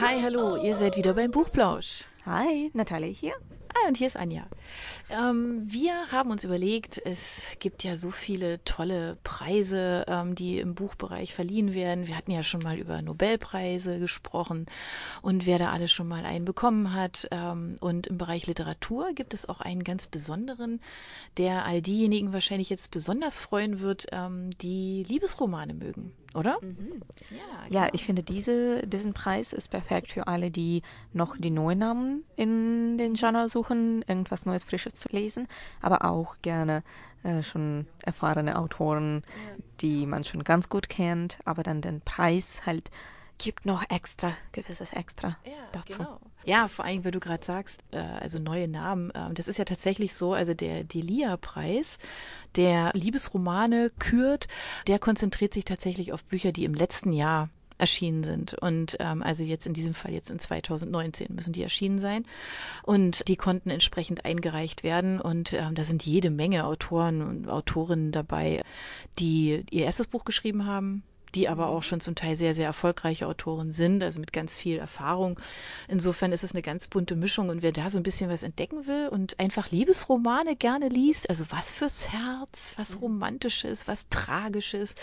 Hi, hallo, ihr seid wieder beim Buchplausch. Hi, Natalie hier. Ah, und hier ist Anja. Ähm, wir haben uns überlegt, es gibt ja so viele tolle Preise, ähm, die im Buchbereich verliehen werden. Wir hatten ja schon mal über Nobelpreise gesprochen und wer da alles schon mal einen bekommen hat. Ähm, und im Bereich Literatur gibt es auch einen ganz besonderen, der all diejenigen wahrscheinlich jetzt besonders freuen wird, ähm, die Liebesromane mögen oder? Mhm. Ja, genau. ja, ich finde, diese, diesen Preis ist perfekt für alle, die noch die neuen Namen in den Genre suchen, irgendwas Neues, Frisches zu lesen, aber auch gerne äh, schon erfahrene Autoren, ja. die man schon ganz gut kennt, aber dann den Preis halt gibt noch extra, gewisses Extra ja, dazu. Genau. Ja, vor allem, weil du gerade sagst, äh, also neue Namen. Äh, das ist ja tatsächlich so, also der Delia-Preis, der Liebesromane kürt, der konzentriert sich tatsächlich auf Bücher, die im letzten Jahr erschienen sind. Und ähm, also jetzt in diesem Fall jetzt in 2019 müssen die erschienen sein. Und die konnten entsprechend eingereicht werden. Und ähm, da sind jede Menge Autoren und Autorinnen dabei, die ihr erstes Buch geschrieben haben, die aber auch schon zum Teil sehr, sehr erfolgreiche Autoren sind, also mit ganz viel Erfahrung. Insofern ist es eine ganz bunte Mischung und wer da so ein bisschen was entdecken will und einfach Liebesromane gerne liest, also was fürs Herz, was mhm. Romantisches, was Tragisches,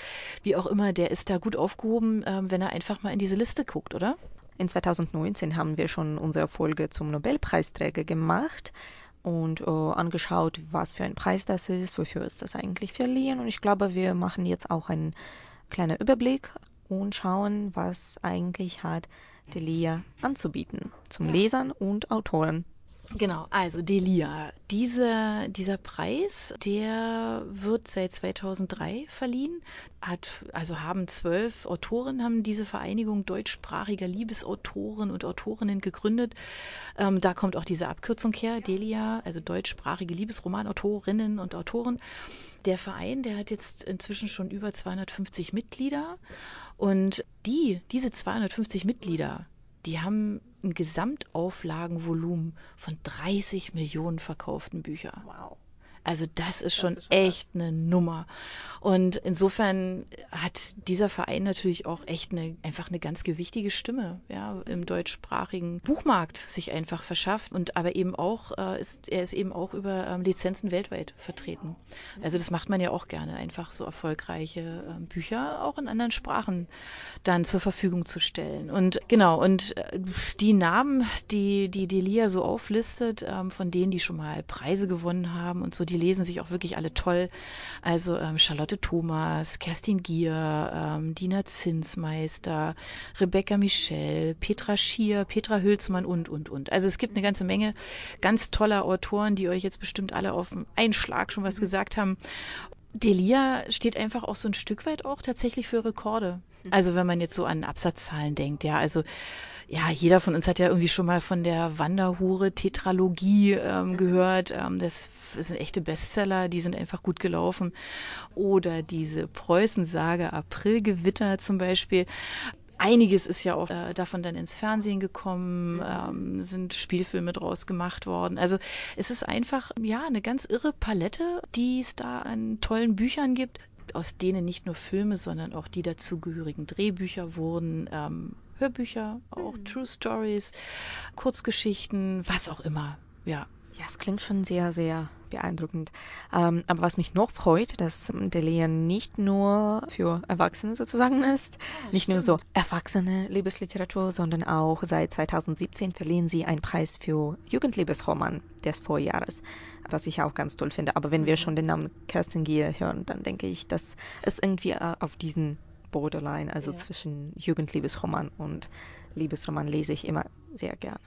wie auch immer, der ist da gut aufgehoben, ähm, wenn er einfach mal in diese Liste guckt, oder? In 2019 haben wir schon unsere Folge zum Nobelpreisträger gemacht und äh, angeschaut, was für ein Preis das ist, wofür ist das eigentlich verliehen. Und ich glaube, wir machen jetzt auch einen kleiner Überblick und schauen, was eigentlich hat Delia anzubieten zum Lesern und Autoren. Genau, also Delia. Dieser, dieser Preis, der wird seit 2003 verliehen. Hat, also haben zwölf Autoren, haben diese Vereinigung deutschsprachiger Liebesautoren und Autorinnen gegründet. Ähm, da kommt auch diese Abkürzung her, Delia, also deutschsprachige Liebesromanautorinnen und Autoren. Der Verein, der hat jetzt inzwischen schon über 250 Mitglieder und die, diese 250 Mitglieder, die haben ein Gesamtauflagenvolumen von 30 Millionen verkauften Büchern. Wow. Also das ist schon, das ist schon echt eine Nummer. Und insofern hat dieser Verein natürlich auch echt eine, einfach eine ganz gewichtige Stimme, ja, im deutschsprachigen Buchmarkt sich einfach verschafft und aber eben auch, äh, ist, er ist eben auch über ähm, Lizenzen weltweit vertreten. Also das macht man ja auch gerne, einfach so erfolgreiche äh, Bücher auch in anderen Sprachen dann zur Verfügung zu stellen. Und genau, und äh, die Namen, die, die Delia so auflistet, ähm, von denen, die schon mal Preise gewonnen haben und so, die lesen sich auch wirklich alle toll. Also ähm, Charlotte Thomas, Kerstin Gier, ähm, Dina Zinsmeister, Rebecca Michel, Petra Schier, Petra Hülsmann und, und, und. Also es gibt eine ganze Menge ganz toller Autoren, die euch jetzt bestimmt alle auf einen Schlag schon was gesagt haben. Delia steht einfach auch so ein Stück weit auch tatsächlich für Rekorde. Also wenn man jetzt so an Absatzzahlen denkt, ja, also ja, jeder von uns hat ja irgendwie schon mal von der Wanderhure-Tetralogie ähm, gehört. Ähm, das sind echte Bestseller, die sind einfach gut gelaufen. Oder diese Preußensage Aprilgewitter zum Beispiel. Einiges ist ja auch äh, davon dann ins Fernsehen gekommen, ähm, sind Spielfilme draus gemacht worden. Also es ist einfach, ja, eine ganz irre Palette, die es da an tollen Büchern gibt aus denen nicht nur Filme, sondern auch die dazugehörigen Drehbücher wurden. Ähm, Hörbücher, auch mhm. True Stories, Kurzgeschichten, was auch immer. Ja. Ja, es klingt schon sehr, sehr beeindruckend. Ähm, aber was mich noch freut, dass der nicht nur für Erwachsene sozusagen ist, ja, nicht stimmt. nur so erwachsene Liebesliteratur, sondern auch seit 2017 verliehen sie einen Preis für Jugendliebesroman des Vorjahres, was ich auch ganz toll finde. Aber wenn wir mhm. schon den Namen Kerstin Gier hören, dann denke ich, dass es irgendwie äh, auf diesen Borderline, also ja. zwischen Jugendliebesroman und Liebesroman lese ich immer sehr gerne.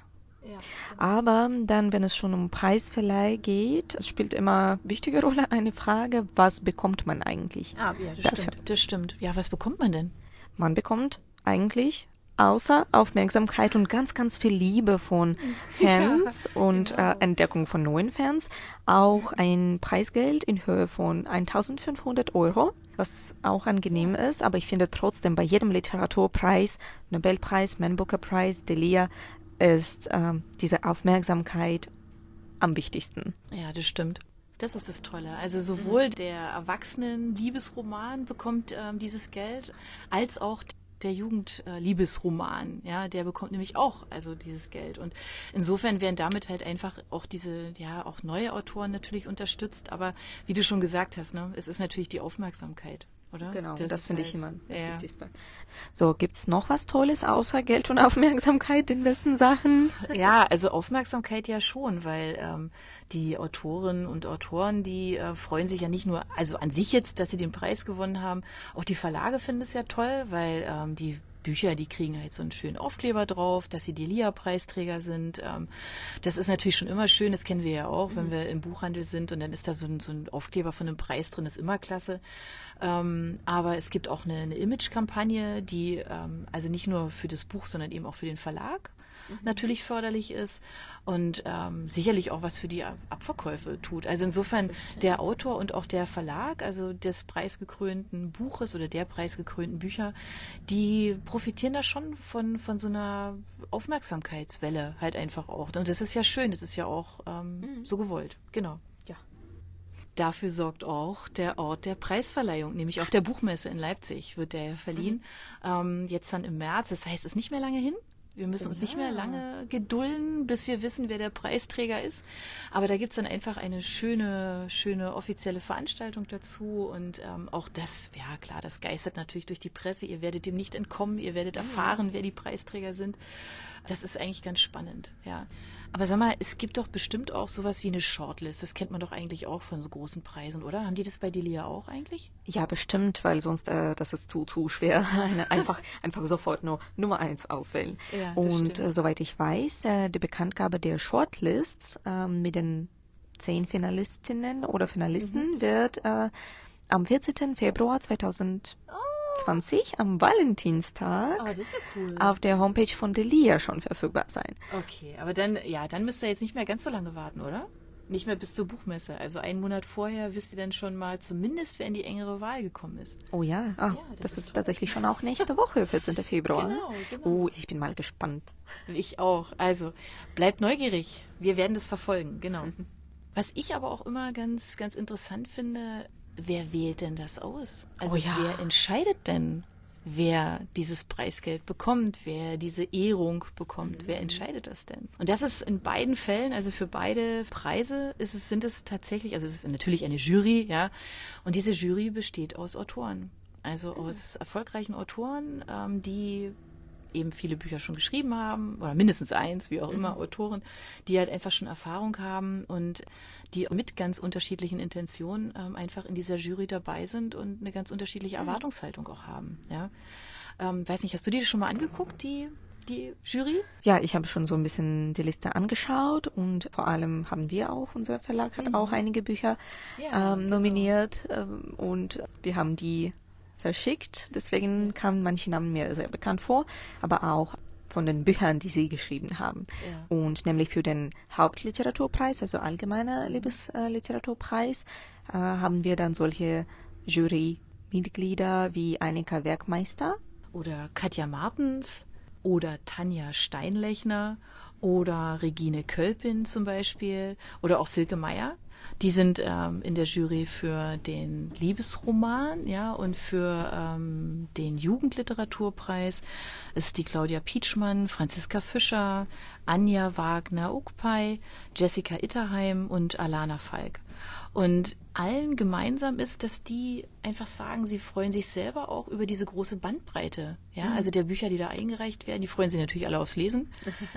Ja, genau. Aber dann, wenn es schon um Preisverleih geht, spielt immer wichtige Rolle eine Frage, was bekommt man eigentlich? Ah, ja, das dafür? stimmt. Das stimmt. Ja, was bekommt man denn? Man bekommt eigentlich außer Aufmerksamkeit und ganz, ganz viel Liebe von Fans ja, und genau. äh, Entdeckung von neuen Fans auch ein Preisgeld in Höhe von 1500 Euro was auch angenehm ist. Aber ich finde trotzdem bei jedem Literaturpreis, Nobelpreis, Man Booker Prize, Delia, ist äh, diese Aufmerksamkeit am wichtigsten. Ja, das stimmt. Das ist das Tolle. Also sowohl der Erwachsenen-Liebesroman bekommt ähm, dieses Geld, als auch der Jugendliebesroman, ja, der bekommt nämlich auch also dieses Geld. Und insofern werden damit halt einfach auch diese, ja, auch neue Autoren natürlich unterstützt. Aber wie du schon gesagt hast, ne, es ist natürlich die Aufmerksamkeit oder? Genau, das, das finde halt, ich immer das ja. Wichtigste. So, gibt's noch was Tolles außer Geld und Aufmerksamkeit in besten Sachen? Ja, also Aufmerksamkeit ja schon, weil ähm, die Autorinnen und Autoren, die äh, freuen sich ja nicht nur, also an sich jetzt, dass sie den Preis gewonnen haben, auch die Verlage finden es ja toll, weil ähm, die Bücher, die kriegen halt so einen schönen Aufkleber drauf, dass sie die LIA-Preisträger sind. Ähm, das ist natürlich schon immer schön, das kennen wir ja auch, wenn mhm. wir im Buchhandel sind und dann ist da so ein, so ein Aufkleber von einem Preis drin, ist immer klasse. Ähm, aber es gibt auch eine, eine Image-Kampagne, die ähm, also nicht nur für das Buch, sondern eben auch für den Verlag mhm. natürlich förderlich ist und ähm, sicherlich auch was für die Abverkäufe tut. Also insofern der Autor und auch der Verlag, also des preisgekrönten Buches oder der preisgekrönten Bücher, die profitieren da schon von, von so einer Aufmerksamkeitswelle halt einfach auch. Und das ist ja schön, das ist ja auch ähm, mhm. so gewollt. Genau. Ja. Dafür sorgt auch der Ort der Preisverleihung, nämlich auf der Buchmesse in Leipzig wird der verliehen. Mhm. Ähm, jetzt dann im März, das heißt, es ist nicht mehr lange hin. Wir müssen uns nicht mehr lange gedulden, bis wir wissen, wer der Preisträger ist. Aber da gibt's dann einfach eine schöne, schöne offizielle Veranstaltung dazu. Und ähm, auch das, ja klar, das geistert natürlich durch die Presse. Ihr werdet dem nicht entkommen, ihr werdet erfahren, wer die Preisträger sind. Das ist eigentlich ganz spannend, ja. Aber sag mal, es gibt doch bestimmt auch sowas wie eine Shortlist. Das kennt man doch eigentlich auch von so großen Preisen, oder? Haben die das bei Delia auch eigentlich? Ja, bestimmt, weil sonst äh, das ist zu zu schwer. einfach einfach sofort nur Nummer eins auswählen. Ja, Und äh, soweit ich weiß, äh, die Bekanntgabe der Shortlists äh, mit den zehn Finalistinnen oder Finalisten mhm. wird äh, am 14. Februar 2000 oh 20 am Valentinstag oh, cool. auf der Homepage von Delia schon verfügbar sein. Okay, aber dann, ja, dann müsst ihr jetzt nicht mehr ganz so lange warten, oder? Nicht mehr bis zur Buchmesse. Also einen Monat vorher wisst ihr dann schon mal zumindest, wer in die engere Wahl gekommen ist. Oh ja, ah, ja das, das, ist, tatsächlich schon auch nächste Woche, 14. Februar. Genau, genau. Oh, ich bin mal gespannt. Ich auch. Also bleibt neugierig. Wir werden das verfolgen, genau. Was ich aber auch immer ganz, ganz interessant finde, wer wählt denn das aus? Also oh ja. wer entscheidet denn, wer dieses Preisgeld bekommt, wer diese Ehrung bekommt, mhm. wer entscheidet das denn? Und das ist in beiden Fällen, also für beide Preise, ist es, sind es tatsächlich, also es ist natürlich eine Jury, ja, und diese Jury besteht aus Autoren. Also mhm. aus erfolgreichen Autoren, ähm, die eben viele Bücher schon geschrieben haben, oder mindestens eins, wie auch immer, mhm. Autoren, die halt einfach schon Erfahrung haben und die mit ganz unterschiedlichen Intentionen ähm, einfach in dieser Jury dabei sind und eine ganz unterschiedliche. Erwartungshaltung auch haben. Ja, ähm, weiß nicht, hast du dir das schon mal angeguckt, die die Jury? Ja, ich habe schon so ein bisschen die Liste angeschaut und vor allem haben wir auch, unser Verlag hat mhm. auch einige Bücher ja, ähm, genau. nominiert ähm, und wir haben die verschickt. Deswegen kamen manche Namen mir sehr bekannt vor, aber auch von den Büchern, die sie geschrieben haben. Ja. Und nämlich für den Hauptliteraturpreis, also allgemeiner Liebesliteraturpreis, äh, haben wir dann solche Jurymitglieder wie Annika Werkmeister. Oder Katja Martens oder Tanja Steinlechner oder Regine Kölpin zum Beispiel oder auch Silke Meyer. Die sind ähm, in der Jury für den Liebesroman, ja, und für ähm, den Jugendliteraturpreis ist die Claudia Pietschmann, Franziska Fischer, Anja Wagner Ukpay, Jessica Itterheim und Alana Falk. Und allen gemeinsam ist, dass die einfach sagen, sie freuen sich selber auch über diese große Bandbreite. Ja, mhm. also der Bücher, die da eingereicht werden, die freuen sich natürlich alle aufs Lesen.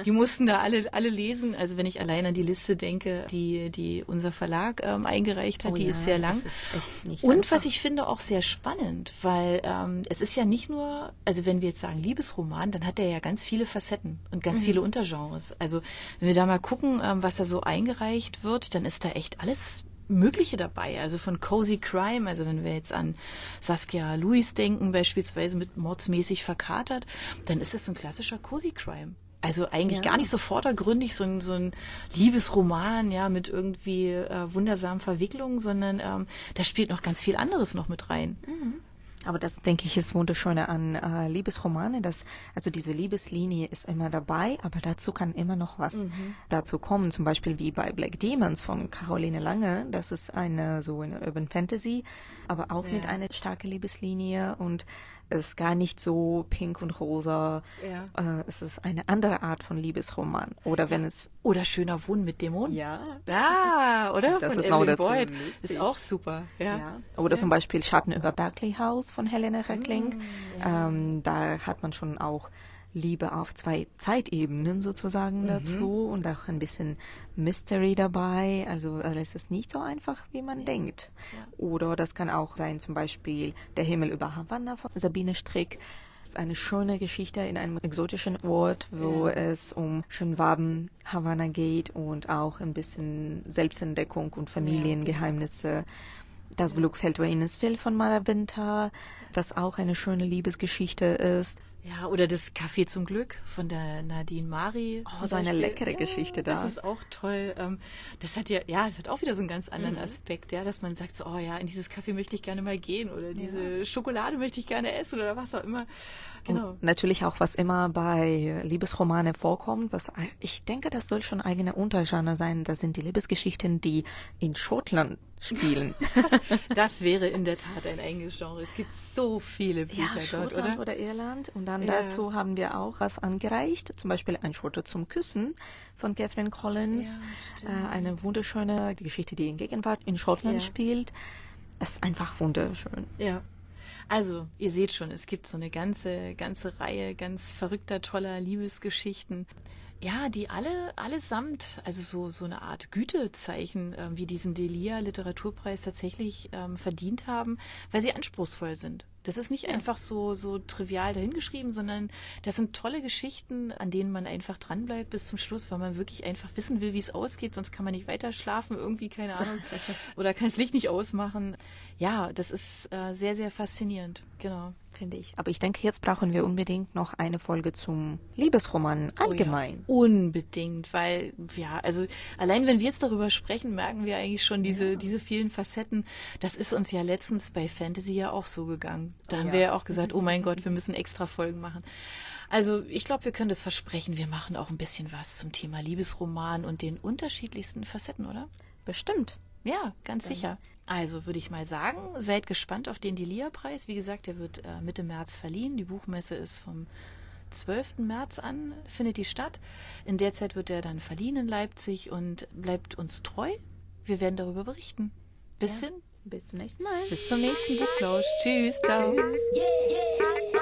Die mussten da alle, alle lesen. Also wenn ich allein an die Liste denke, die, die unser Verlag ähm, eingereicht hat, oh die ja, ist sehr lang. Ist Und einfach. was ich finde auch sehr spannend, weil ähm, es ist ja nicht nur, also wenn wir jetzt sagen Liebesroman, dann hat er ja ganz viele Facetten und ganz mhm. viele Untergenres. Also wenn wir da mal gucken, ähm, was da so eingereicht wird, dann ist da echt alles Mögliche dabei. Also von Cozy Crime, also wenn wir jetzt an Saskia Lewis denken, beispielsweise mit mordsmäßig verkatert, dann ist das so ein klassischer Cozy Crime. Also eigentlich ja. gar nicht so vordergründig, so ein, so ein Liebesroman, ja, mit irgendwie äh, wundersamen Verwicklungen, sondern ähm, da spielt noch ganz viel anderes noch mit rein. Mhm. Aber das, denke ich, ist wunderschöne an äh, Liebesromane, dass also diese Liebeslinie ist immer dabei, aber dazu kann immer noch was mhm. dazu kommen. Zum Beispiel wie bei Black Demons von Caroline Lange. Das ist eine so eine Urban Fantasy, aber auch ja. mit einer starken Liebeslinie und es ist gar nicht so pink und rosa. Ja. Äh, es ist eine andere Art von Liebesroman. Oder wenn es oder schöner Wohnen mit Dämonen. Ja. Ah, oder? Das von ist noch dazu. Boyd. Ist auch super. Ja. ja. Oder ja. zum Beispiel Schatten über Berkeley House von Helena Reckling. Mm, ähm, da hat man schon auch Liebe auf zwei Zeitebenen sozusagen mhm. dazu und auch ein bisschen Mystery dabei. Also alles ist nicht so einfach, wie man ja. denkt. Ja. Oder das kann auch sein, zum Beispiel Der Himmel über Havanna von Sabine Strick. Eine schöne Geschichte in einem exotischen Ort, wo ja. es um Schönwaben Havanna geht und auch ein bisschen Selbstentdeckung und Familiengeheimnisse. Das Glück fällt über Fell von Mara Winter, was auch eine schöne Liebesgeschichte ist. Ja, oder das Kaffee zum Glück von der Nadine Mari. Oh, so eine leckere ja, Geschichte da. Das ist auch toll. Ähm, das hat ja, ja, das hat auch wieder so einen ganz anderen mhm. Aspekt, ja, dass man sagt so, oh ja, in dieses Kaffee möchte ich gerne mal gehen oder diese ja. Schokolade möchte ich gerne essen oder was auch immer. Genau. Und natürlich auch, was immer bei Liebesromane vorkommt, was ich denke, das soll schon eigene Untergenre sein. Das sind die Liebesgeschichten, die in Schottland spielen. Das, das, wäre in der Tat ein eigenes Genre. Es gibt so viele Bücher ja, dort, oder? oder Irland. Und dann ja. dazu haben wir auch was angereicht, zum Beispiel ein Schotte zum Küssen von Catherine Collins. Ja, äh, eine wunderschöne die Geschichte, die in Gegenwart in Schottland spielt. Es ist einfach wunderschön. Ja. Also, ihr seht schon, es gibt so eine ganze, ganze Reihe ganz verrückter, toller Liebesgeschichten ja, die alle allesamt, also so, so eine Art Gütezeichen äh, wie diesen Delia Literaturpreis tatsächlich ähm, verdient haben, weil sie anspruchsvoll sind. Das ist nicht ja. einfach so, so trivial dahingeschrieben, sondern das sind tolle Geschichten, an denen man einfach dranbleibt bis zum Schluss, weil man wirklich einfach wissen will, wie es ausgeht, sonst kann man nicht weiter schlafen, irgendwie, keine Ahnung, oder kann das Licht nicht ausmachen. Ja, das ist äh, sehr, sehr faszinierend, genau finde ich. Aber ich denke, jetzt brauchen wir unbedingt noch eine Folge zum Liebesroman allgemein. Oh ja, unbedingt, weil, ja, also allein wenn wir jetzt darüber sprechen, merken wir eigentlich schon diese, ja. diese vielen Facetten. Das ist uns ja letztens bei Fantasy ja auch so gegangen. Da haben ja. wir ja auch gesagt, oh mein Gott, wir müssen extra Folgen machen. Also ich glaube, wir können das versprechen, wir machen auch ein bisschen was zum Thema Liebesroman und den unterschiedlichsten Facetten, oder? Bestimmt. Ja, ganz sicher. Also würde ich mal sagen, seid gespannt auf den Delia-Preis. Wie gesagt, der wird äh, Mitte März verliehen. Die Buchmesse ist vom 12. März an, findet die statt. In der Zeit wird er dann verliehen in Leipzig und bleibt uns treu. Wir werden darüber berichten. Bis ja. hin. Bis zum nächsten Mal. Bis zum nächsten Buchplausch. Tschüss. Ciao. Tschüss.